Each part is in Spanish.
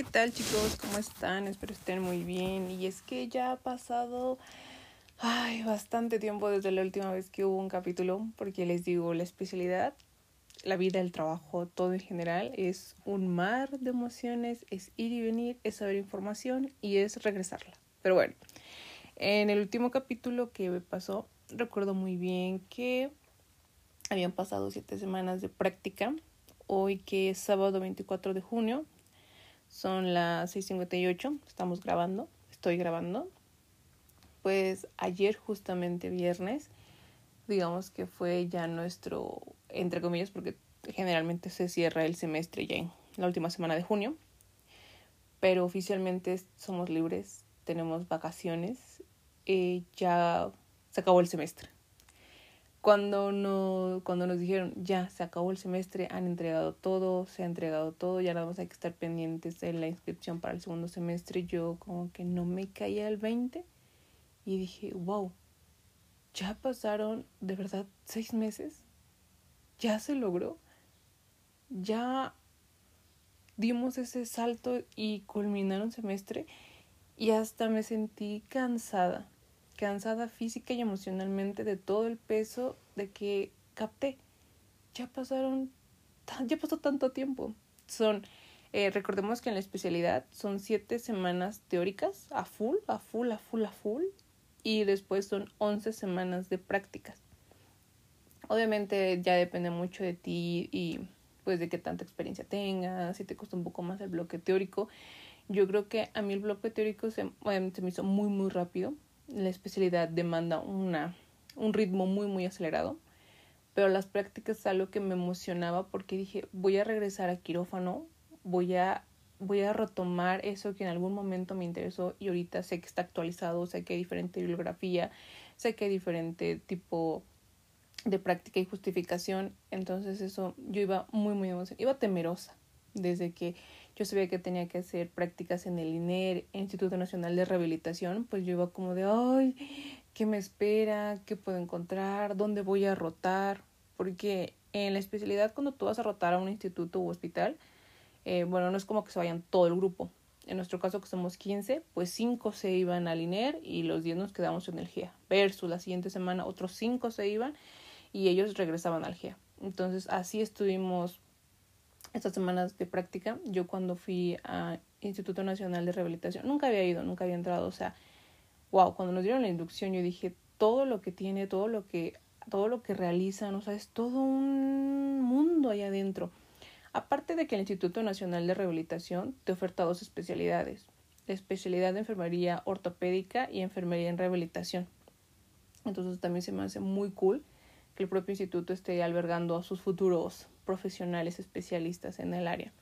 ¿qué tal chicos? ¿Cómo están? Espero estén muy bien. Y es que ya ha pasado bastante tiempo desde la última vez que hubo un capítulo, porque les digo, la especialidad, la vida, el trabajo, todo en general es un mar de emociones, es ir y venir, es saber información y es regresarla. Pero bueno, en el último capítulo que me pasó, recuerdo muy bien que habían pasado siete semanas de práctica. Hoy que es sábado 24 de junio, son las 6.58, estamos grabando, estoy grabando. Pues ayer justamente viernes, digamos que fue ya nuestro, entre comillas, porque generalmente se cierra el semestre ya en la última semana de junio, pero oficialmente somos libres, tenemos vacaciones, y ya se acabó el semestre. Cuando, no, cuando nos dijeron, ya, se acabó el semestre, han entregado todo, se ha entregado todo, ya nada más hay que estar pendientes de la inscripción para el segundo semestre, yo como que no me caía el 20 y dije, wow, ya pasaron de verdad seis meses, ya se logró, ya dimos ese salto y culminaron semestre y hasta me sentí cansada cansada física y emocionalmente de todo el peso de que capté. Ya pasaron, ya pasó tanto tiempo. Son, eh, recordemos que en la especialidad son siete semanas teóricas a full, a full, a full, a full, y después son once semanas de prácticas. Obviamente ya depende mucho de ti y pues de qué tanta experiencia tengas, si te cuesta un poco más el bloque teórico. Yo creo que a mí el bloque teórico se, se me hizo muy, muy rápido la especialidad demanda una, un ritmo muy, muy acelerado, pero las prácticas es algo que me emocionaba porque dije, voy a regresar a quirófano, voy a, voy a retomar eso que en algún momento me interesó y ahorita sé que está actualizado, sé que hay diferente bibliografía, sé que hay diferente tipo de práctica y justificación, entonces eso yo iba muy, muy emocionada, iba temerosa desde que yo sabía que tenía que hacer prácticas en el INER, Instituto Nacional de Rehabilitación, pues yo iba como de, ay, ¿qué me espera? ¿Qué puedo encontrar? ¿Dónde voy a rotar? Porque en la especialidad cuando tú vas a rotar a un instituto u hospital, eh, bueno, no es como que se vayan todo el grupo. En nuestro caso, que somos 15, pues 5 se iban al INER y los 10 nos quedamos en el GEA. Versus la siguiente semana, otros 5 se iban y ellos regresaban al GEA. Entonces, así estuvimos estas semanas de práctica, yo cuando fui a Instituto Nacional de Rehabilitación, nunca había ido, nunca había entrado, o sea, wow, cuando nos dieron la inducción yo dije, todo lo que tiene, todo lo que, todo lo que realizan, o sea, es todo un mundo ahí adentro. Aparte de que el Instituto Nacional de Rehabilitación te oferta dos especialidades, la especialidad de enfermería ortopédica y enfermería en rehabilitación. Entonces también se me hace muy cool que el propio instituto esté albergando a sus futuros profesionales especialistas en el área.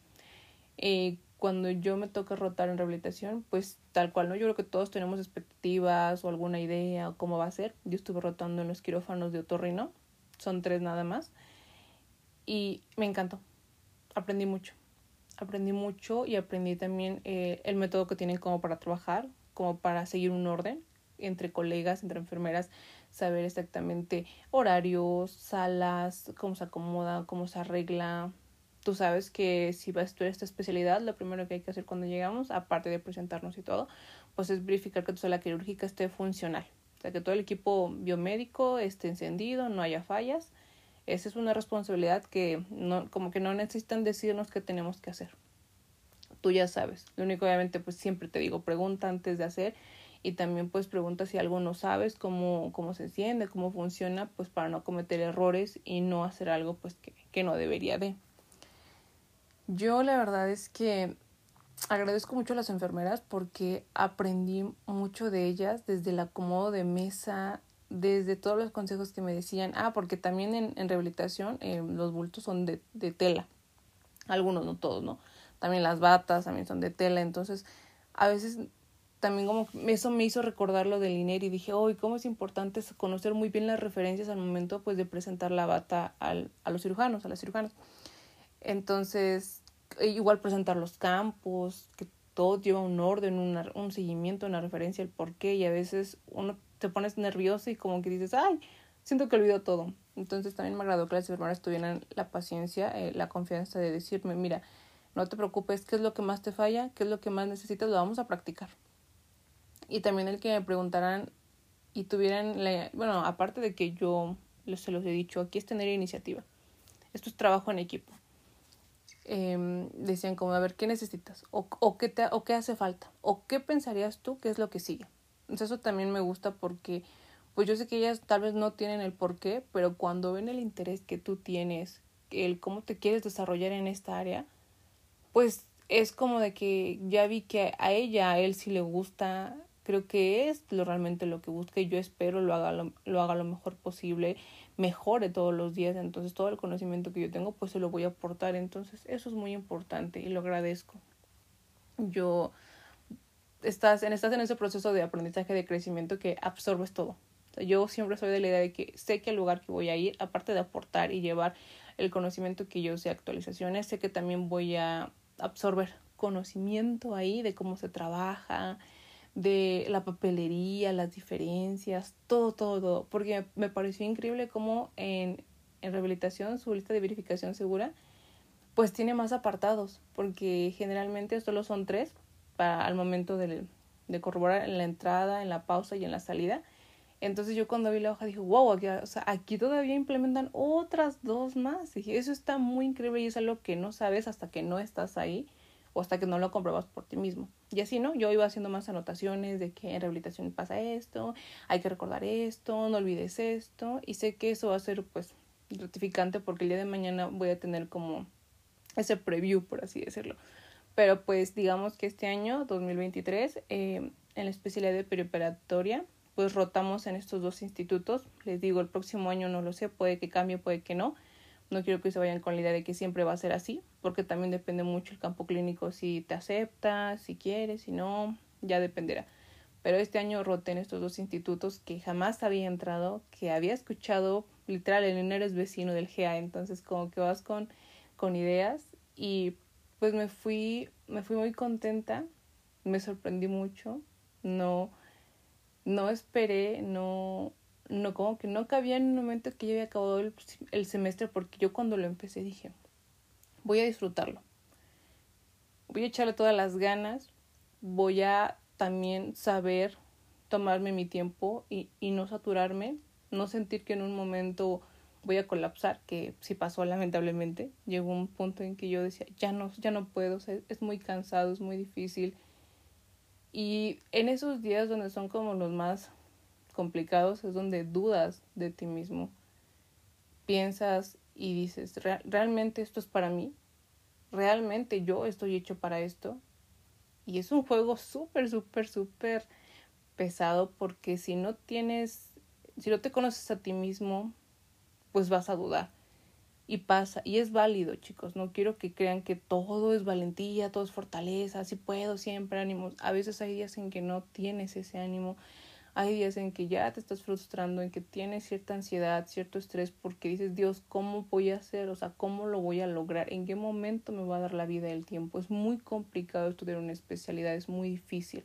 Eh, cuando yo me toca rotar en rehabilitación, pues tal cual, ¿no? Yo creo que todos tenemos expectativas o alguna idea o cómo va a ser. Yo estuve rotando en los quirófanos de otorrino, son tres nada más, y me encantó. Aprendí mucho. Aprendí mucho y aprendí también eh, el método que tienen como para trabajar, como para seguir un orden entre colegas, entre enfermeras, saber exactamente horarios, salas, cómo se acomoda, cómo se arregla. Tú sabes que si vas a estudiar esta especialidad, lo primero que hay que hacer cuando llegamos, aparte de presentarnos y todo, pues es verificar que tu sala quirúrgica esté funcional. O sea, que todo el equipo biomédico esté encendido, no haya fallas. Esa es una responsabilidad que no, como que no necesitan decirnos qué tenemos que hacer. Tú ya sabes. Lo único, obviamente, pues siempre te digo, pregunta antes de hacer y también pues pregunta si algo no sabes, cómo, cómo se enciende, cómo funciona, pues para no cometer errores y no hacer algo pues que, que no debería de. Yo la verdad es que agradezco mucho a las enfermeras porque aprendí mucho de ellas desde el acomodo de mesa, desde todos los consejos que me decían. Ah, porque también en, en rehabilitación eh, los bultos son de, de tela. Algunos, no todos, ¿no? También las batas también son de tela. Entonces, a veces también como eso me hizo recordar lo del INER y dije, hoy cómo es importante conocer muy bien las referencias al momento pues de presentar la bata al, a los cirujanos, a las cirujanas. Entonces, igual presentar los campos, que todo lleva un orden, una, un seguimiento, una referencia, el por qué, y a veces uno te pones nervioso y como que dices, ay, siento que olvido todo. Entonces también me agradó que las enfermeras tuvieran la paciencia, eh, la confianza de decirme, mira, No te preocupes, ¿qué es lo que más te falla? ¿Qué es lo que más necesitas? Lo vamos a practicar. Y también el que me preguntaran y tuvieran, la, bueno, aparte de que yo se los he dicho, aquí es tener iniciativa. Esto es trabajo en equipo. Eh, decían como, a ver, ¿qué necesitas? O, o, qué te, ¿O qué hace falta? ¿O qué pensarías tú que es lo que sigue? Entonces eso también me gusta porque, pues yo sé que ellas tal vez no tienen el por qué, pero cuando ven el interés que tú tienes, el cómo te quieres desarrollar en esta área, pues es como de que ya vi que a ella, a él sí le gusta, creo que es lo realmente lo que busca y yo espero lo haga lo, lo haga lo mejor posible, mejore todos los días, entonces todo el conocimiento que yo tengo pues se lo voy a aportar, entonces eso es muy importante y lo agradezco. Yo estás en estás en ese proceso de aprendizaje de crecimiento que absorbes todo. Yo siempre soy de la idea de que sé que el lugar que voy a ir, aparte de aportar y llevar el conocimiento que yo sé, actualizaciones, sé que también voy a absorber conocimiento ahí de cómo se trabaja, de la papelería, las diferencias, todo, todo, todo. Porque me pareció increíble cómo en, en rehabilitación su lista de verificación segura pues tiene más apartados, porque generalmente solo son tres para al momento de, de corroborar en la entrada, en la pausa y en la salida. Entonces yo cuando vi la hoja dije, wow, aquí, o sea, aquí todavía implementan otras dos más. Y eso está muy increíble y es algo que no sabes hasta que no estás ahí o hasta que no lo compruebas por ti mismo. Y así, ¿no? Yo iba haciendo más anotaciones de que en rehabilitación pasa esto, hay que recordar esto, no olvides esto. Y sé que eso va a ser pues gratificante porque el día de mañana voy a tener como ese preview, por así decirlo. Pero pues digamos que este año, 2023, eh, en la especialidad de perioperatoria, pues rotamos en estos dos institutos. Les digo, el próximo año no lo sé, puede que cambie, puede que no. No quiero que se vayan con la idea de que siempre va a ser así, porque también depende mucho el campo clínico, si te acepta, si quieres, si no, ya dependerá. Pero este año roté en estos dos institutos que jamás había entrado, que había escuchado, literal, el dinero es vecino del GA, entonces como que vas con, con ideas y pues me fui, me fui muy contenta, me sorprendí mucho, no, no esperé, no, no, como que no cabía en un momento que yo había acabado el, el semestre porque yo cuando lo empecé dije, voy a disfrutarlo, voy a echarle todas las ganas, voy a también saber tomarme mi tiempo y, y no saturarme, no sentir que en un momento voy a colapsar, que sí pasó lamentablemente. Llegó un punto en que yo decía, ya no, ya no puedo, es muy cansado, es muy difícil. Y en esos días donde son como los más complicados es donde dudas de ti mismo. Piensas y dices, ¿realmente esto es para mí? ¿Realmente yo estoy hecho para esto? Y es un juego súper, súper, súper pesado porque si no tienes, si no te conoces a ti mismo, pues vas a dudar. Y pasa, y es válido, chicos. No quiero que crean que todo es valentía, todo es fortaleza, si puedo, siempre ánimos. A veces hay días en que no tienes ese ánimo, hay días en que ya te estás frustrando, en que tienes cierta ansiedad, cierto estrés, porque dices, Dios, ¿cómo voy a hacer? O sea, ¿cómo lo voy a lograr? ¿En qué momento me va a dar la vida el tiempo? Es muy complicado estudiar una especialidad, es muy difícil.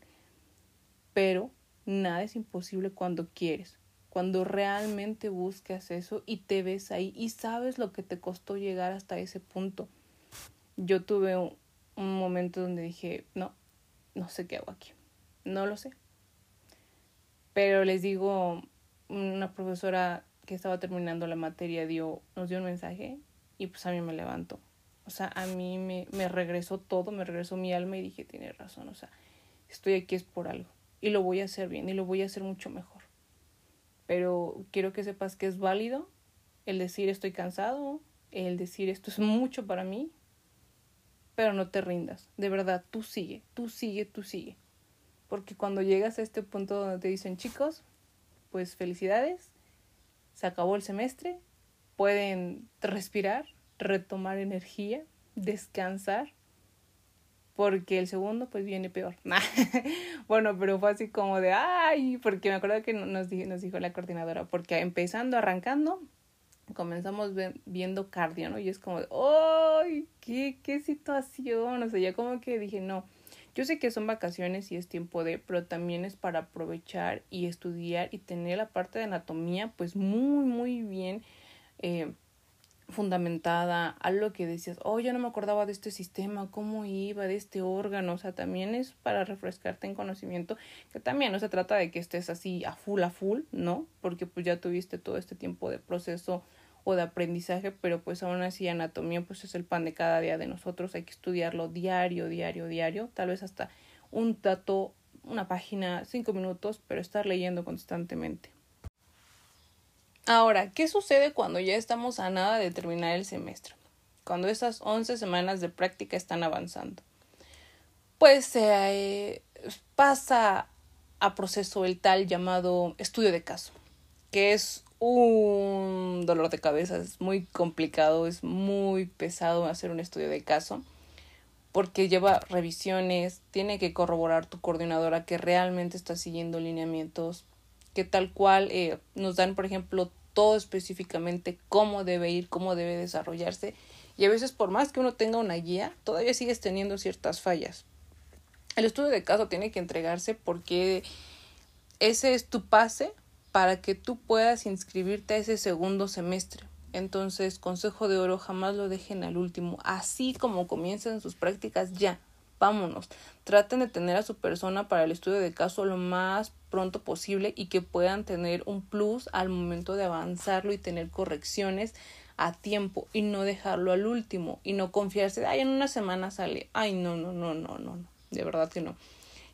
Pero nada es imposible cuando quieres, cuando realmente buscas eso y te ves ahí y sabes lo que te costó llegar hasta ese punto. Yo tuve un, un momento donde dije, no, no sé qué hago aquí, no lo sé pero les digo, una profesora que estaba terminando la materia dio, nos dio un mensaje y pues a mí me levantó. O sea, a mí me, me regresó todo, me regresó mi alma y dije, tiene razón, o sea, estoy aquí es por algo y lo voy a hacer bien y lo voy a hacer mucho mejor. Pero quiero que sepas que es válido el decir estoy cansado, el decir esto es mucho para mí, pero no te rindas. De verdad, tú sigue, tú sigue, tú sigue. Porque cuando llegas a este punto donde te dicen chicos, pues felicidades, se acabó el semestre, pueden respirar, retomar energía, descansar, porque el segundo pues viene peor. bueno, pero fue así como de, ay, porque me acuerdo que nos dijo, nos dijo la coordinadora, porque empezando, arrancando, comenzamos viendo cardio, ¿no? Y es como de, ay, qué, qué situación, o sea, ya como que dije, no, yo sé que son vacaciones y es tiempo de, pero también es para aprovechar y estudiar y tener la parte de anatomía pues muy, muy bien eh, fundamentada, algo que decías, oh, yo no me acordaba de este sistema, cómo iba, de este órgano, o sea, también es para refrescarte en conocimiento, que también no se trata de que estés así a full, a full, ¿no? Porque pues ya tuviste todo este tiempo de proceso o de aprendizaje, pero pues aún así anatomía pues es el pan de cada día de nosotros, hay que estudiarlo diario, diario, diario, tal vez hasta un dato, una página, cinco minutos, pero estar leyendo constantemente. Ahora, ¿qué sucede cuando ya estamos a nada de terminar el semestre? Cuando esas 11 semanas de práctica están avanzando. Pues eh, pasa a proceso el tal llamado estudio de caso, que es un dolor de cabeza, es muy complicado, es muy pesado hacer un estudio de caso porque lleva revisiones, tiene que corroborar tu coordinadora que realmente está siguiendo lineamientos, que tal cual eh, nos dan, por ejemplo, todo específicamente cómo debe ir, cómo debe desarrollarse. Y a veces, por más que uno tenga una guía, todavía sigues teniendo ciertas fallas. El estudio de caso tiene que entregarse porque ese es tu pase para que tú puedas inscribirte a ese segundo semestre. Entonces, consejo de oro, jamás lo dejen al último. Así como comienzan sus prácticas, ya vámonos. Traten de tener a su persona para el estudio de caso lo más pronto posible y que puedan tener un plus al momento de avanzarlo y tener correcciones a tiempo y no dejarlo al último y no confiarse, ay, en una semana sale. Ay, no, no, no, no, no, no. De verdad que no.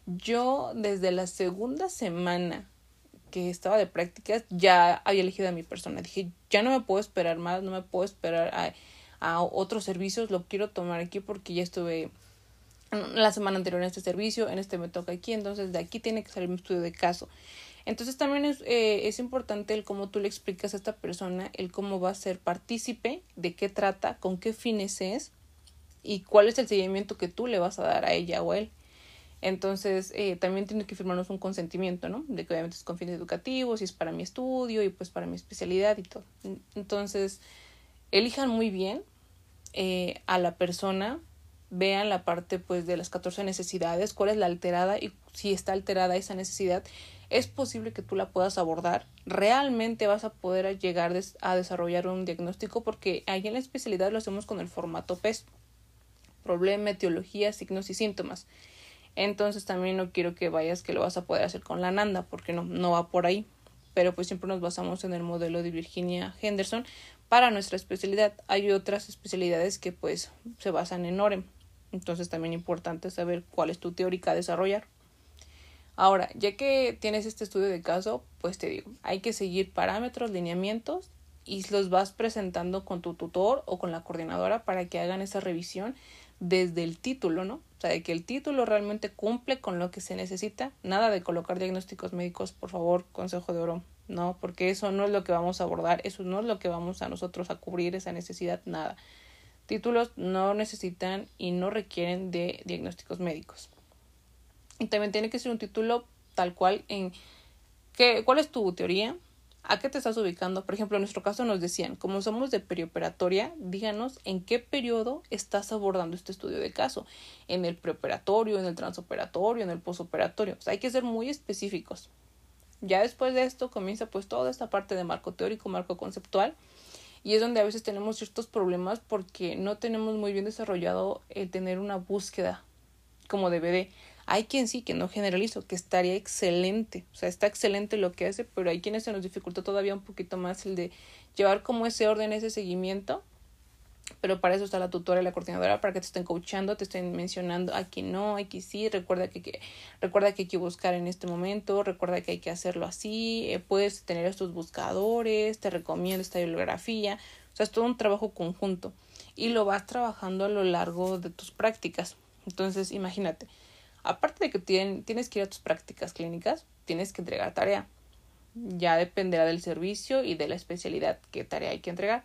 Yo desde la segunda semana que estaba de prácticas ya había elegido a mi persona. Dije, ya no me puedo esperar más, no me puedo esperar a, a otros servicios, lo quiero tomar aquí porque ya estuve la semana anterior en este servicio, en este me toca aquí, entonces de aquí tiene que salir mi estudio de caso. Entonces también es, eh, es importante el cómo tú le explicas a esta persona, el cómo va a ser partícipe, de qué trata, con qué fines es y cuál es el seguimiento que tú le vas a dar a ella o a él. Entonces, eh, también tiene que firmarnos un consentimiento, ¿no? De que obviamente es con fines educativos y es para mi estudio y pues para mi especialidad y todo. Entonces, elijan muy bien eh, a la persona vean la parte pues de las 14 necesidades, cuál es la alterada y si está alterada esa necesidad, es posible que tú la puedas abordar. Realmente vas a poder llegar a desarrollar un diagnóstico porque ahí en la especialidad lo hacemos con el formato PES. Problema, etiología, signos y síntomas. Entonces también no quiero que vayas que lo vas a poder hacer con la Nanda porque no, no va por ahí. Pero pues siempre nos basamos en el modelo de Virginia Henderson para nuestra especialidad. Hay otras especialidades que pues se basan en OREM entonces también importante saber cuál es tu teórica a desarrollar. Ahora, ya que tienes este estudio de caso, pues te digo, hay que seguir parámetros, lineamientos y los vas presentando con tu tutor o con la coordinadora para que hagan esa revisión desde el título, ¿no? O sea, de que el título realmente cumple con lo que se necesita. Nada de colocar diagnósticos médicos, por favor, consejo de oro. No, porque eso no es lo que vamos a abordar, eso no es lo que vamos a nosotros a cubrir esa necesidad, nada títulos no necesitan y no requieren de diagnósticos médicos. Y también tiene que ser un título tal cual en qué, cuál es tu teoría, a qué te estás ubicando. Por ejemplo, en nuestro caso nos decían, como somos de perioperatoria, díganos en qué periodo estás abordando este estudio de caso. En el preoperatorio, en el transoperatorio, en el posoperatorio. Hay que ser muy específicos. Ya después de esto comienza pues toda esta parte de marco teórico, marco conceptual y es donde a veces tenemos ciertos problemas porque no tenemos muy bien desarrollado el tener una búsqueda como DVD. Hay quien sí, que no generalizo, que estaría excelente, o sea, está excelente lo que hace, pero hay quienes se nos dificulta todavía un poquito más el de llevar como ese orden, ese seguimiento pero para eso está la tutora y la coordinadora para que te estén coachando, te estén mencionando aquí no, aquí sí, recuerda que, que recuerda que hay que buscar en este momento, recuerda que hay que hacerlo así, eh, puedes tener estos buscadores, te recomiendo esta bibliografía, o sea, es todo un trabajo conjunto y lo vas trabajando a lo largo de tus prácticas. Entonces, imagínate, aparte de que tienes que ir a tus prácticas clínicas, tienes que entregar tarea. Ya dependerá del servicio y de la especialidad qué tarea hay que entregar.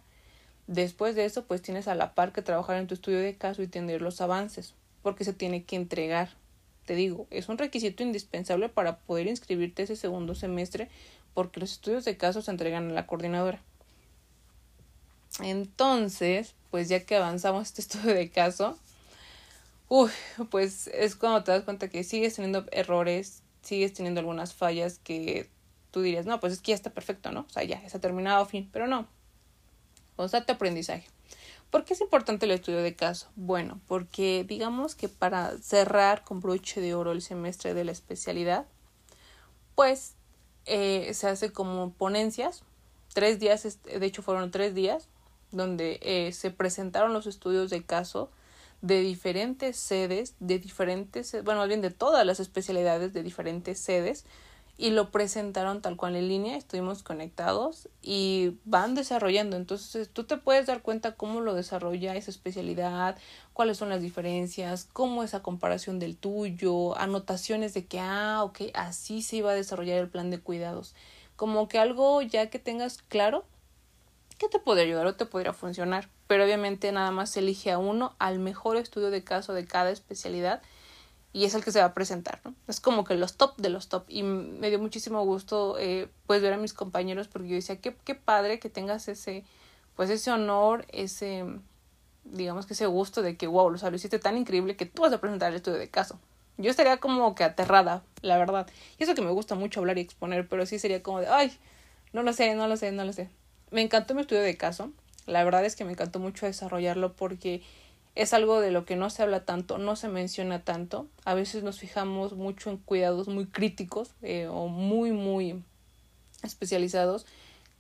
Después de eso, pues tienes a la par que trabajar en tu estudio de caso y tener los avances, porque se tiene que entregar. Te digo, es un requisito indispensable para poder inscribirte ese segundo semestre, porque los estudios de caso se entregan a la coordinadora. Entonces, pues ya que avanzamos este estudio de caso, uy, pues es cuando te das cuenta que sigues teniendo errores, sigues teniendo algunas fallas que tú dirías, no, pues es que ya está perfecto, ¿no? O sea, ya está terminado, fin, pero no, constante aprendizaje. ¿Por qué es importante el estudio de caso? Bueno, porque digamos que para cerrar con broche de oro el semestre de la especialidad, pues eh, se hace como ponencias, tres días, de hecho fueron tres días, donde eh, se presentaron los estudios de caso de diferentes sedes, de diferentes, bueno, más bien de todas las especialidades de diferentes sedes, y lo presentaron tal cual en línea, estuvimos conectados y van desarrollando. Entonces tú te puedes dar cuenta cómo lo desarrolla esa especialidad, cuáles son las diferencias, cómo esa comparación del tuyo, anotaciones de que, ah, ok, así se iba a desarrollar el plan de cuidados. Como que algo ya que tengas claro que te podría ayudar o te podría funcionar. Pero obviamente nada más elige a uno al mejor estudio de caso de cada especialidad y es el que se va a presentar, ¿no? Es como que los top de los top y me dio muchísimo gusto eh, pues ver a mis compañeros porque yo decía, qué, qué padre que tengas ese, pues ese honor, ese, digamos que ese gusto de que, wow, lo hiciste tan increíble que tú vas a presentar el estudio de caso. Yo estaría como que aterrada, la verdad. Y eso que me gusta mucho hablar y exponer, pero sí sería como de, ay, no lo sé, no lo sé, no lo sé. Me encantó mi estudio de caso. La verdad es que me encantó mucho desarrollarlo porque es algo de lo que no se habla tanto, no se menciona tanto. A veces nos fijamos mucho en cuidados muy críticos eh, o muy, muy especializados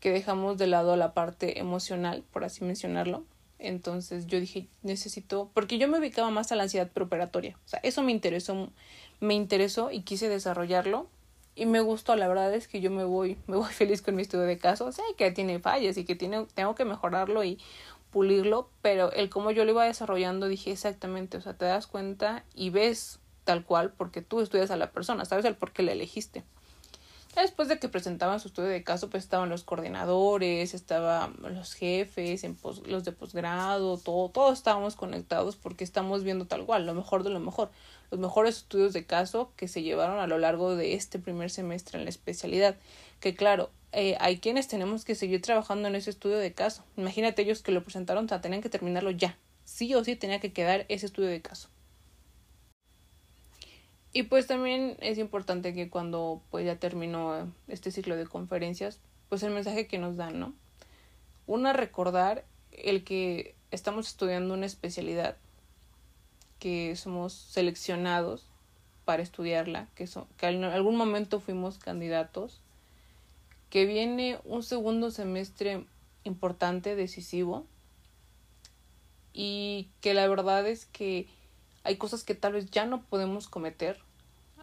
que dejamos de lado la parte emocional, por así mencionarlo. Entonces yo dije, necesito, porque yo me ubicaba más a la ansiedad preoperatoria. O sea, eso me interesó, me interesó y quise desarrollarlo. Y me gustó, la verdad es que yo me voy, me voy feliz con mi estudio de caso. Sé que tiene fallas y que tiene, tengo que mejorarlo y pulirlo, pero el cómo yo lo iba desarrollando dije exactamente, o sea, te das cuenta y ves tal cual porque tú estudias a la persona, sabes el por qué la elegiste. Después de que presentaban su estudio de caso, pues estaban los coordinadores, estaban los jefes, en los de posgrado, todo, todos estábamos conectados porque estamos viendo tal cual, lo mejor de lo mejor, los mejores estudios de caso que se llevaron a lo largo de este primer semestre en la especialidad. Que claro, eh, hay quienes tenemos que seguir trabajando en ese estudio de caso. Imagínate ellos que lo presentaron, o sea, tenían que terminarlo ya. Sí o sí tenía que quedar ese estudio de caso. Y pues también es importante que cuando pues ya terminó este ciclo de conferencias, pues el mensaje que nos dan, ¿no? Una, recordar el que estamos estudiando una especialidad, que somos seleccionados para estudiarla, que, que en algún momento fuimos candidatos que viene un segundo semestre importante, decisivo, y que la verdad es que hay cosas que tal vez ya no podemos cometer,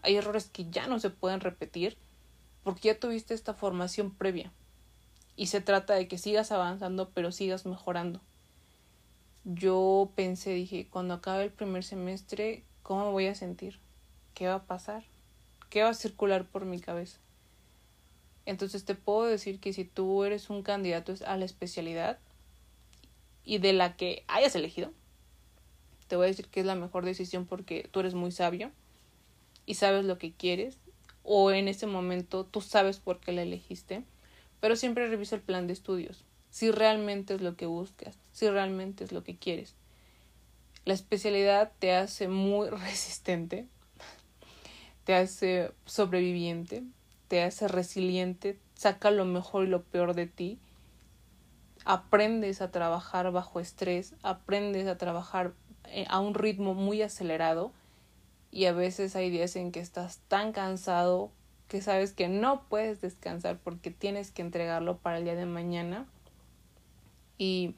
hay errores que ya no se pueden repetir, porque ya tuviste esta formación previa. Y se trata de que sigas avanzando, pero sigas mejorando. Yo pensé, dije, cuando acabe el primer semestre, ¿cómo me voy a sentir? ¿Qué va a pasar? ¿Qué va a circular por mi cabeza? Entonces te puedo decir que si tú eres un candidato a la especialidad y de la que hayas elegido, te voy a decir que es la mejor decisión porque tú eres muy sabio y sabes lo que quieres o en ese momento tú sabes por qué la elegiste, pero siempre revisa el plan de estudios, si realmente es lo que buscas, si realmente es lo que quieres. La especialidad te hace muy resistente, te hace sobreviviente, te hace resiliente, saca lo mejor y lo peor de ti, aprendes a trabajar bajo estrés, aprendes a trabajar a un ritmo muy acelerado y a veces hay días en que estás tan cansado que sabes que no puedes descansar porque tienes que entregarlo para el día de mañana y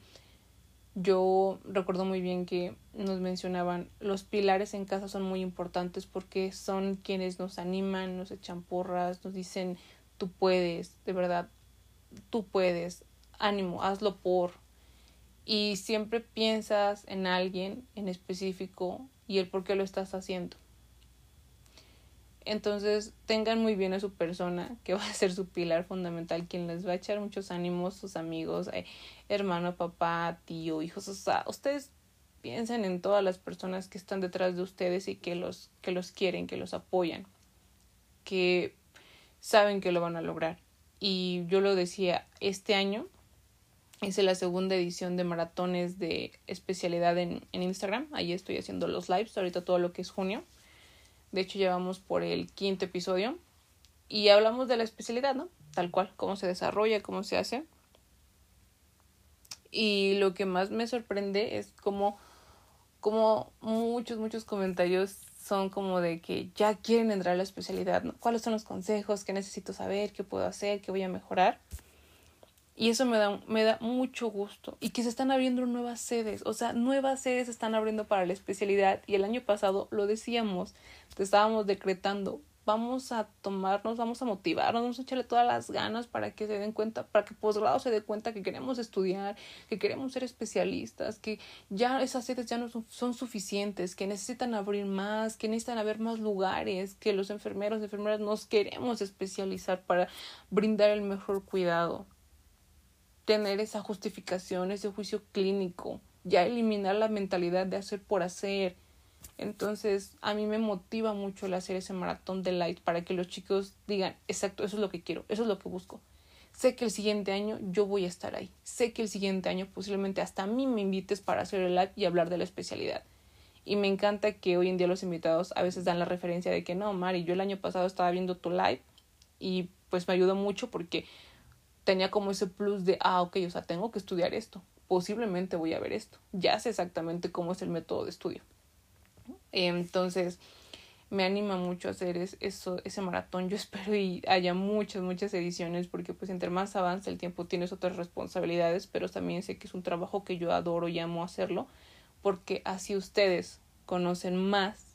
yo recuerdo muy bien que nos mencionaban los pilares en casa son muy importantes porque son quienes nos animan, nos echan porras, nos dicen tú puedes, de verdad, tú puedes, ánimo, hazlo por. Y siempre piensas en alguien en específico y el por qué lo estás haciendo. Entonces tengan muy bien a su persona, que va a ser su pilar fundamental, quien les va a echar muchos ánimos, sus amigos, eh, hermano, papá, tío, hijos. O sea, ustedes piensen en todas las personas que están detrás de ustedes y que los, que los quieren, que los apoyan, que saben que lo van a lograr. Y yo lo decía, este año hice la segunda edición de maratones de especialidad en, Instagram. Ahí estoy haciendo los lives, ahorita todo lo que es junio. De hecho, llevamos por el quinto episodio y hablamos de la especialidad, ¿no? Tal cual, cómo se desarrolla, cómo se hace. Y lo que más me sorprende es como, como muchos, muchos comentarios son como de que ya quieren entrar a la especialidad, ¿no? ¿Cuáles son los consejos? ¿Qué necesito saber? ¿Qué puedo hacer? ¿Qué voy a mejorar? Y eso me da, me da mucho gusto. Y que se están abriendo nuevas sedes. O sea, nuevas sedes se están abriendo para la especialidad. Y el año pasado lo decíamos, te estábamos decretando, vamos a tomarnos, vamos a motivarnos, vamos a echarle todas las ganas para que se den cuenta, para que posgrado se dé cuenta que queremos estudiar, que queremos ser especialistas, que ya esas sedes ya no son, suficientes, que necesitan abrir más, que necesitan haber más lugares, que los enfermeros y enfermeras nos queremos especializar para brindar el mejor cuidado, tener esa justificación, ese juicio clínico, ya eliminar la mentalidad de hacer por hacer, entonces, a mí me motiva mucho el hacer ese maratón de light para que los chicos digan, exacto, eso es lo que quiero, eso es lo que busco. Sé que el siguiente año yo voy a estar ahí. Sé que el siguiente año posiblemente hasta a mí me invites para hacer el live y hablar de la especialidad. Y me encanta que hoy en día los invitados a veces dan la referencia de que no, Mari, yo el año pasado estaba viendo tu live y pues me ayudó mucho porque tenía como ese plus de, ah, ok, o sea, tengo que estudiar esto. Posiblemente voy a ver esto. Ya sé exactamente cómo es el método de estudio. Entonces, me anima mucho a hacer eso, ese maratón. Yo espero y haya muchas, muchas ediciones porque pues entre más avanza el tiempo tienes otras responsabilidades, pero también sé que es un trabajo que yo adoro y amo hacerlo porque así ustedes conocen más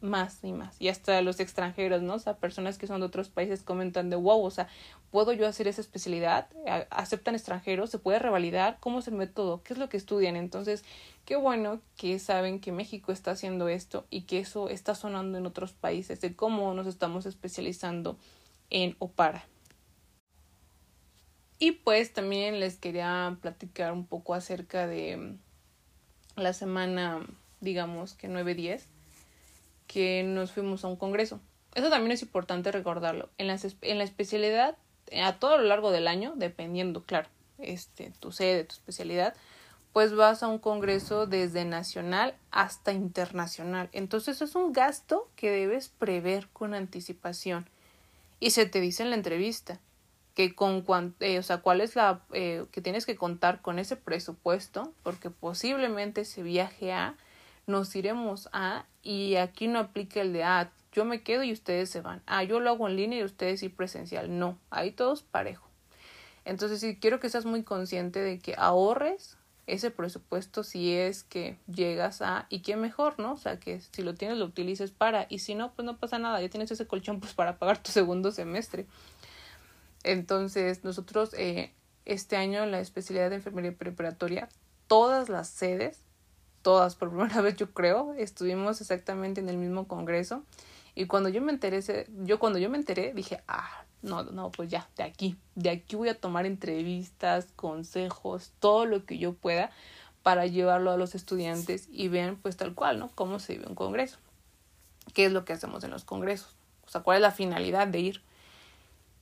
más y más. Y hasta los extranjeros, ¿no? O sea, personas que son de otros países comentan de wow, o sea, ¿puedo yo hacer esa especialidad? ¿Aceptan extranjeros? ¿Se puede revalidar? ¿Cómo es el método? ¿Qué es lo que estudian? Entonces, qué bueno que saben que México está haciendo esto y que eso está sonando en otros países, de cómo nos estamos especializando en OPARA. Y pues también les quería platicar un poco acerca de la semana, digamos que 9-10 que nos fuimos a un congreso. Eso también es importante recordarlo. En la, en la especialidad, a todo lo largo del año, dependiendo, claro, este, tu sede, tu especialidad, pues vas a un congreso desde nacional hasta internacional. Entonces es un gasto que debes prever con anticipación. Y se te dice en la entrevista que con eh, o sea, cuál es la eh, que tienes que contar con ese presupuesto, porque posiblemente ese viaje a nos iremos a y aquí no aplica el de ah, yo me quedo y ustedes se van. Ah, yo lo hago en línea y ustedes sí presencial. No, ahí todos parejo. Entonces sí quiero que seas muy consciente de que ahorres ese presupuesto si es que llegas a y qué mejor, ¿no? O sea, que si lo tienes lo utilices para y si no, pues no pasa nada, ya tienes ese colchón pues para pagar tu segundo semestre. Entonces, nosotros eh, este año en la especialidad de enfermería preparatoria, todas las sedes todas por primera vez yo creo, estuvimos exactamente en el mismo congreso y cuando yo me enteré, yo cuando yo me enteré dije, ah, no, no, pues ya, de aquí, de aquí voy a tomar entrevistas, consejos, todo lo que yo pueda para llevarlo a los estudiantes y vean pues tal cual, ¿no? Cómo se vive un congreso, qué es lo que hacemos en los congresos, o sea, cuál es la finalidad de ir.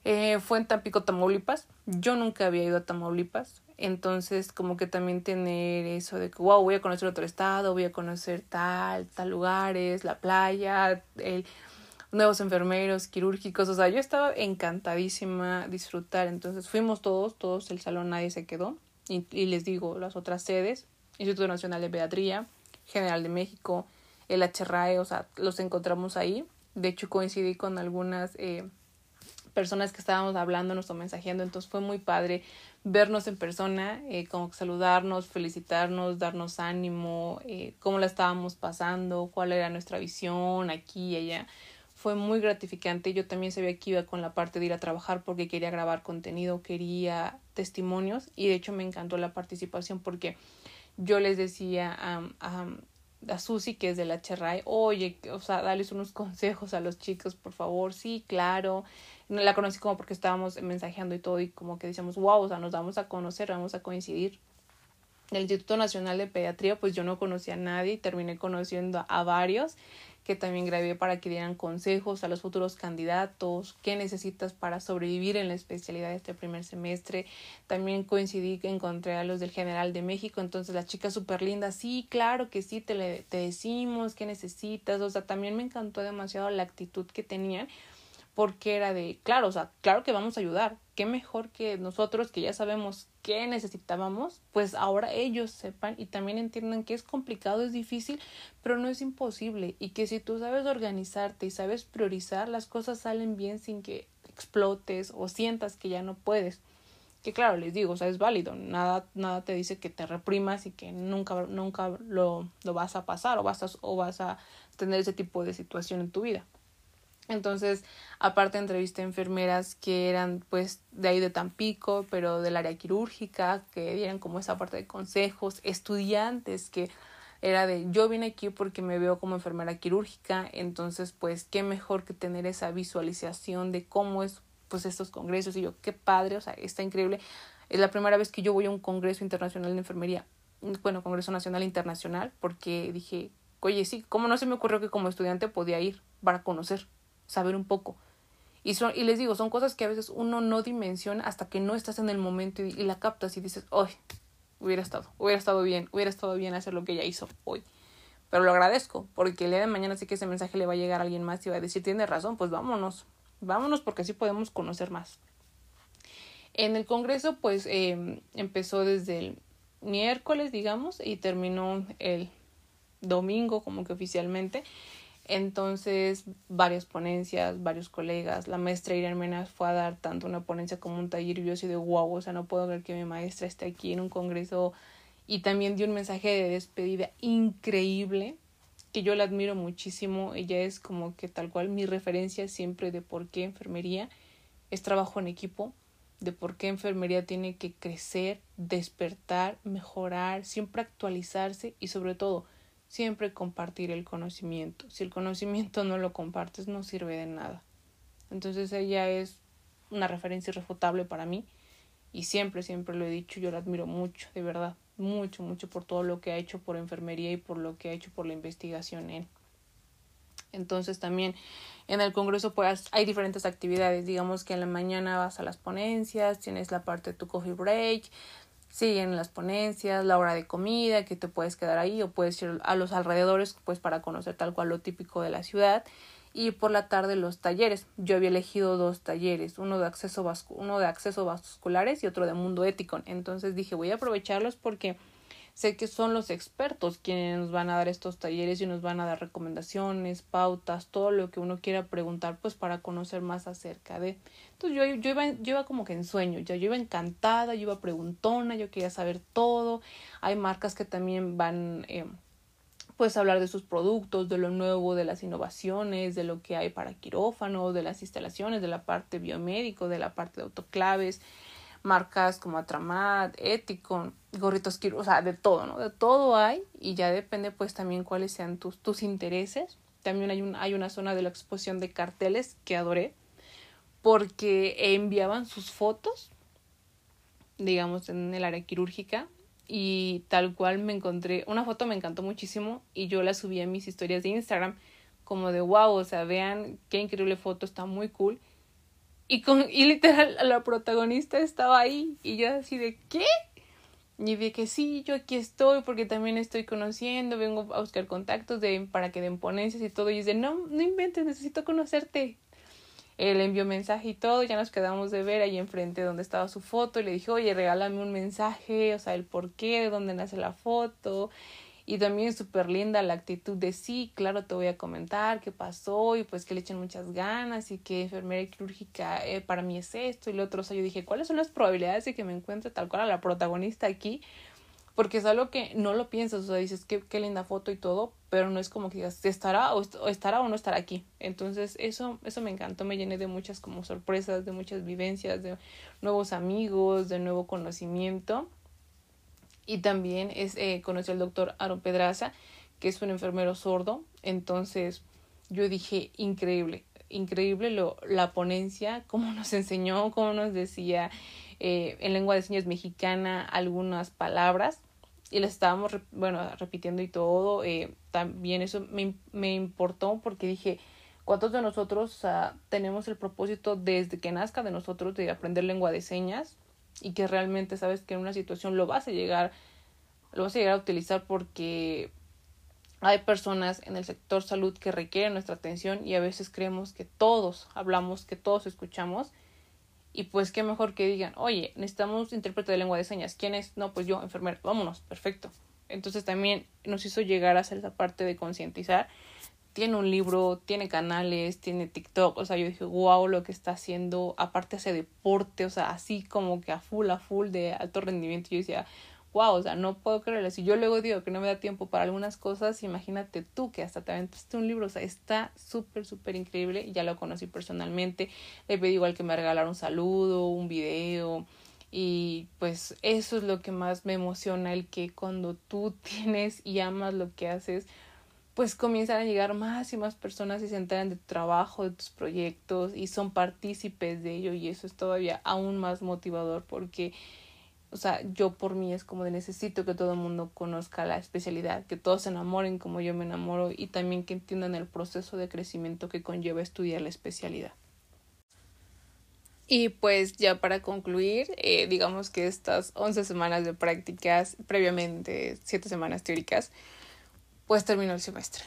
Eh, fue en Tampico, Tamaulipas. Yo nunca había ido a Tamaulipas. Entonces, como que también tener eso de que, wow, voy a conocer otro estado, voy a conocer tal, tal lugares, la playa, el, nuevos enfermeros quirúrgicos. O sea, yo estaba encantadísima disfrutar. Entonces, fuimos todos, todos, el salón nadie se quedó. Y, les digo, las otras sedes, Instituto Nacional de Pediatría, General de México, el HRAE, o sea, los encontramos ahí. De hecho, coincidí con algunas eh, personas que estábamos hablando, nos mensajeando, entonces fue muy padre vernos en persona, eh, como saludarnos, felicitarnos, darnos ánimo, eh, cómo la estábamos pasando, cuál era nuestra visión aquí y allá. Fue muy gratificante. Yo también sabía que iba con la parte de ir a trabajar porque quería grabar contenido, quería testimonios y de hecho me encantó la participación porque yo les decía a, a, a Susi, que es de la Cherray, oye, o sea, dales unos consejos a los chicos, por favor. Sí, claro la conocí como porque estábamos mensajeando y todo y como que decíamos, wow, o sea, nos vamos a conocer, vamos a coincidir. Del Instituto Nacional de Pediatría, pues yo no conocía a nadie y terminé conociendo a varios que también grabé para que dieran consejos a los futuros candidatos, qué necesitas para sobrevivir en la especialidad de este primer semestre. También coincidí que encontré a los del General de México, entonces las chicas súper lindas, sí, claro que sí, te, le, te decimos qué necesitas, o sea, también me encantó demasiado la actitud que tenían porque era de, claro, o sea, claro que vamos a ayudar, qué mejor que nosotros que ya sabemos qué necesitábamos, pues ahora ellos sepan y también entiendan que es complicado, es difícil, pero no es imposible y que si tú sabes organizarte y sabes priorizar, las cosas salen bien sin que explotes o sientas que ya no puedes. Que claro, les digo, o sea, es válido, nada, nada te dice que te reprimas y que nunca, nunca lo, lo vas a pasar o vas a, o vas a tener ese tipo de situación en tu vida. Entonces, aparte entrevisté enfermeras que eran pues de ahí de Tampico, pero del área quirúrgica, que dieran como esa parte de consejos, estudiantes que era de yo vine aquí porque me veo como enfermera quirúrgica, entonces pues qué mejor que tener esa visualización de cómo es pues estos congresos y yo qué padre, o sea, está increíble. Es la primera vez que yo voy a un congreso internacional de enfermería, bueno, Congreso Nacional Internacional, porque dije, oye, sí, ¿cómo no se me ocurrió que como estudiante podía ir para conocer, saber un poco? Y, son, y les digo, son cosas que a veces uno no dimensiona hasta que no estás en el momento y, la captas y dices, ¡ay! hubiera estado, hubiera estado bien, hubiera estado bien hacer lo que ella hizo hoy. Pero lo agradezco, porque el día de mañana sí que ese mensaje le va a llegar a alguien más y va a decir, tiene razón, pues vámonos, vámonos porque así podemos conocer más. En el Congreso, pues eh, empezó desde el miércoles, digamos, y terminó el domingo como que oficialmente. Entonces, varias ponencias, varios colegas. La maestra Irene Mena fue a dar tanto una ponencia como un taller y yo así de wow, o sea, no puedo creer que mi maestra esté aquí en un congreso y también dio un mensaje de despedida increíble que yo la admiro muchísimo. Ella es como que tal cual mi referencia siempre de por qué enfermería es trabajo en equipo, de por qué enfermería tiene que crecer, despertar, mejorar, siempre actualizarse y sobre todo siempre compartir el conocimiento. Si el conocimiento no lo compartes, no sirve de nada. Entonces ella es una referencia irrefutable para mí y siempre, siempre lo he dicho, yo la admiro mucho, de verdad, mucho, mucho por todo lo que ha hecho por enfermería y por lo que ha hecho por la investigación en. Entonces también en el Congreso pues hay diferentes actividades, digamos que en la mañana vas a las ponencias, tienes la parte de tu coffee break, siguen las ponencias, la hora de comida, que te puedes quedar ahí o puedes ir a los alrededores pues para conocer tal cual lo típico de la ciudad y por la tarde los talleres. Yo había elegido dos talleres, uno de acceso uno de acceso vasculares y otro de mundo ético. Entonces dije, voy a aprovecharlos porque sé que son los expertos quienes nos van a dar estos talleres y nos van a dar recomendaciones, pautas, todo lo que uno quiera preguntar, pues para conocer más acerca de. Entonces yo, yo, iba, yo iba como que en sueño, ya yo iba encantada, yo iba preguntona, yo quería saber todo. Hay marcas que también van. Eh, pues hablar de sus productos, de lo nuevo, de las innovaciones, de lo que hay para quirófano, de las instalaciones, de la parte biomédico, de la parte de autoclaves, marcas como Atramat, Eticon, gorritos o sea, de todo, ¿no? De todo hay y ya depende pues también cuáles sean tus, tus intereses. También hay, un, hay una zona de la exposición de carteles que adoré porque enviaban sus fotos, digamos, en el área quirúrgica y tal cual me encontré, una foto me encantó muchísimo y yo la subí a mis historias de Instagram como de wow, o sea, vean qué increíble foto, está muy cool y, con, y literal, la protagonista estaba ahí. Y yo así de, ¿qué? Y dije que sí, yo aquí estoy porque también estoy conociendo, vengo a buscar contactos de, para que den ponencias y todo. Y dice, no, no inventes, necesito conocerte. Él envió mensaje y todo, ya nos quedamos de ver ahí enfrente donde estaba su foto y le dije, oye, regálame un mensaje, o sea, el por qué, de dónde nace la foto. Y también súper linda la actitud de sí, claro, te voy a comentar qué pasó y pues que le echen muchas ganas y que enfermera quirúrgica eh, para mí es esto y lo otro. O sea, yo dije, ¿cuáles son las probabilidades de que me encuentre tal cual a la protagonista aquí? Porque es algo que no lo piensas, o sea, dices, qué, qué linda foto y todo, pero no es como que digas, ¿estará o, estará o no estará aquí? Entonces, eso, eso me encantó, me llené de muchas como sorpresas, de muchas vivencias, de nuevos amigos, de nuevo conocimiento y también es, eh, conocí al doctor Aaron Pedraza, que es un enfermero sordo. Entonces yo dije, increíble, increíble lo, la ponencia, cómo nos enseñó, cómo nos decía eh, en lengua de señas mexicana algunas palabras y las estábamos, bueno, repitiendo y todo. Eh, también eso me, me importó porque dije, ¿cuántos de nosotros tenemos el propósito desde que nazca de nosotros de aprender lengua de señas? Y que realmente sabes que en una situación lo vas a llegar lo vas a llegar a utilizar porque hay personas en el sector salud que requieren nuestra atención y a veces creemos que todos hablamos, que todos escuchamos. Y pues qué mejor que digan, oye, necesitamos intérprete de lengua de señas. ¿Quién es? No, pues yo, enfermera. Vámonos, perfecto. Entonces también nos hizo llegar a hacer esa parte de concientizar. Tiene un libro, tiene canales, tiene TikTok. O sea, yo dije, wow, lo que está haciendo. Aparte hace deporte, o sea, así como que a full, a full de alto rendimiento. Yo decía, wow, o sea, no puedo creerlo. Si yo luego digo que no me da tiempo para algunas cosas, imagínate tú que hasta te aventaste un libro, o sea, está súper, súper increíble. Ya lo conocí personalmente, le pedí igual que me regalara un saludo, un video. Y pues eso es lo que más me emociona, el que cuando tú tienes y amas lo que haces, pues comienzan a llegar más y más personas y se enteran de tu trabajo, de tus proyectos y son partícipes de ello y eso es todavía aún más motivador porque o sea, yo por mí es como de necesito que todo el mundo conozca la especialidad, que todos se enamoren como yo me enamoro y también que entiendan el proceso de crecimiento que conlleva estudiar la especialidad. Y pues ya para concluir, eh, digamos que estas 11 semanas de prácticas, previamente 7 semanas teóricas, pues terminó el semestre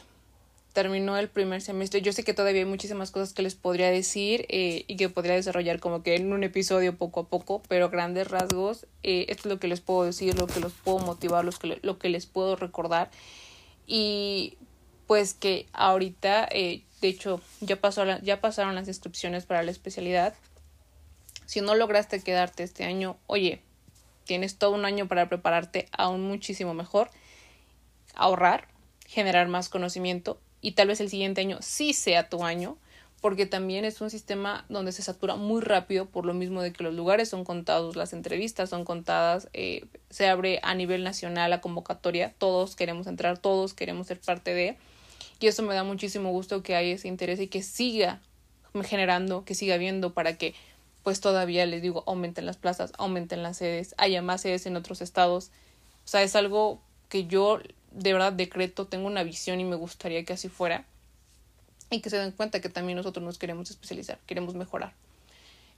terminó el primer semestre. Yo sé que todavía hay muchísimas cosas que les podría decir eh, y que podría desarrollar como que en un episodio poco a poco, pero grandes rasgos, eh, esto es lo que les puedo decir, lo que los puedo motivar, los que, lo que les puedo recordar. Y pues que ahorita, eh, de hecho, ya, pasó ya pasaron las inscripciones para la especialidad. Si no lograste quedarte este año, oye, tienes todo un año para prepararte aún muchísimo mejor, ahorrar, generar más conocimiento y tal vez el siguiente año sí sea tu año, porque también es un sistema donde se satura muy rápido por lo mismo de que los lugares son contados, las entrevistas son contadas, eh, se abre a nivel nacional la convocatoria, todos queremos entrar, todos queremos ser parte de, y eso me da muchísimo gusto que haya ese interés y que siga generando, que siga habiendo para que pues todavía les digo aumenten las plazas, aumenten las sedes, haya más sedes en otros estados, o sea, es algo que yo de verdad decreto, tengo una visión y me gustaría que así fuera. Y que se den cuenta que también nosotros nos queremos especializar, queremos mejorar.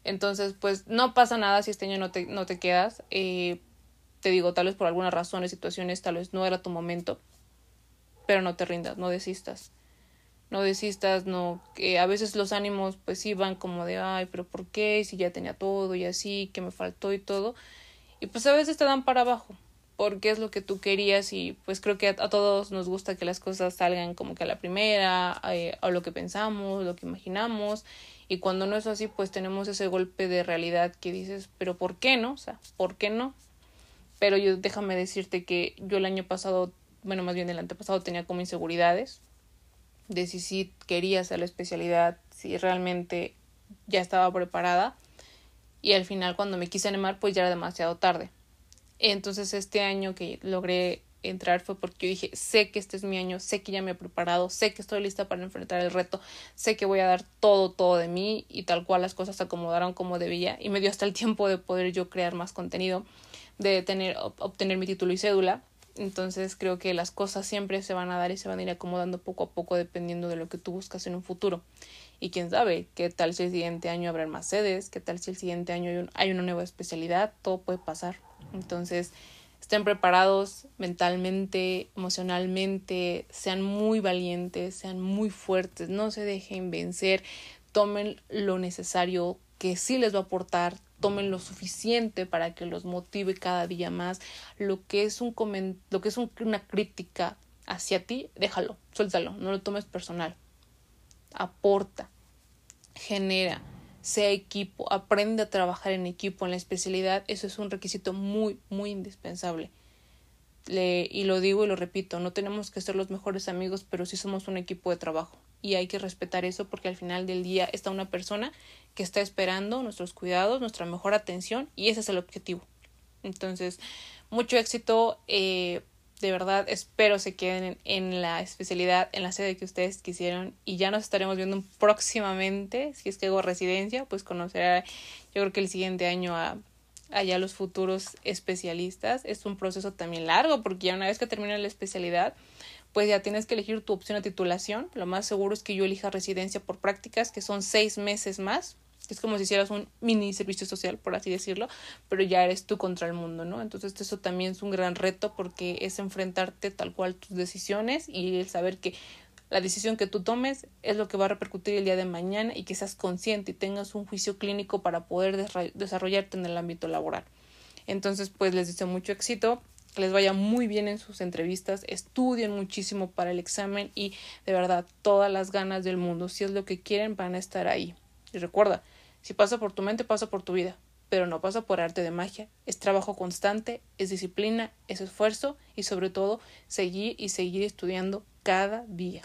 Entonces, pues no pasa nada si este año no te, no te quedas. Eh, te digo, tal vez por algunas razones, situaciones, tal vez no era tu momento. Pero no te rindas, no desistas. No desistas, no. A veces los ánimos, pues sí van como de, ay, pero ¿por qué? Si ya tenía todo y así, que me faltó y todo. Y pues a veces te dan para abajo porque es lo que tú querías y pues creo que a, todos nos gusta que las cosas salgan como que a la primera, eh, a lo que pensamos, lo que imaginamos y cuando no es así pues tenemos ese golpe de realidad que dices, pero ¿por qué no? O sea, ¿por qué no? Pero yo déjame decirte que yo el año pasado, bueno, más bien el antepasado tenía como inseguridades de si sí quería hacer la especialidad, si realmente ya estaba preparada y al final cuando me quise animar pues ya era demasiado tarde entonces este año que logré entrar fue porque yo dije, sé que este es mi año, sé que ya me he preparado, sé que estoy lista para enfrentar el reto, sé que voy a dar todo, todo de mí y tal cual las cosas se acomodaron como debía y me dio hasta el tiempo de poder yo crear más contenido, de tener, obtener mi título y cédula. Entonces creo que las cosas siempre se van a dar y se van a ir acomodando poco a poco dependiendo de lo que tú buscas en un futuro. Y quién sabe, qué tal si el siguiente año habrá más sedes, qué tal si el siguiente año hay una nueva especialidad, todo puede pasar. Entonces, estén preparados mentalmente, emocionalmente, sean muy valientes, sean muy fuertes, no se dejen vencer, tomen lo necesario que sí les va a aportar, tomen lo suficiente para que los motive cada día más. Lo que es un lo que es una crítica hacia ti, déjalo, suéltalo, no lo tomes personal. Aporta, genera, sea equipo, aprende a trabajar en equipo, en la especialidad, eso es un requisito muy, muy indispensable. Le, y lo digo y lo repito, no tenemos que ser los mejores amigos, pero sí somos un equipo de trabajo. Y hay que respetar eso porque al final del día está una persona que está esperando nuestros cuidados, nuestra mejor atención y ese es el objetivo. Entonces, mucho éxito. Eh, de verdad espero se queden en, la especialidad, en la sede que ustedes quisieron y ya nos estaremos viendo próximamente, si es que hago residencia, pues conocerá yo creo que el siguiente año a allá los futuros especialistas. Es un proceso también largo porque ya una vez que termina la especialidad, pues ya tienes que elegir tu opción de titulación. Lo más seguro es que yo elija residencia por prácticas, que son seis meses más. Es como si hicieras un mini servicio social, por así decirlo, pero ya eres tú contra el mundo, ¿no? Entonces eso también es un gran reto porque es enfrentarte tal cual tus decisiones y el saber que la decisión que tú tomes es lo que va a repercutir el día de mañana y que seas consciente y tengas un juicio clínico para poder desarrollarte en el ámbito laboral. Entonces, pues les deseo mucho éxito, que les vaya muy bien en sus entrevistas, estudien muchísimo para el examen y de verdad todas las ganas del mundo, si es lo que quieren, van a estar ahí. Y recuerda, si pasa por tu mente, pasa por tu vida, pero no pasa por arte de magia, es trabajo constante, es disciplina, es esfuerzo y sobre todo seguir y seguir estudiando cada día.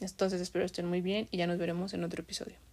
Entonces espero estén muy bien y ya nos veremos en otro episodio.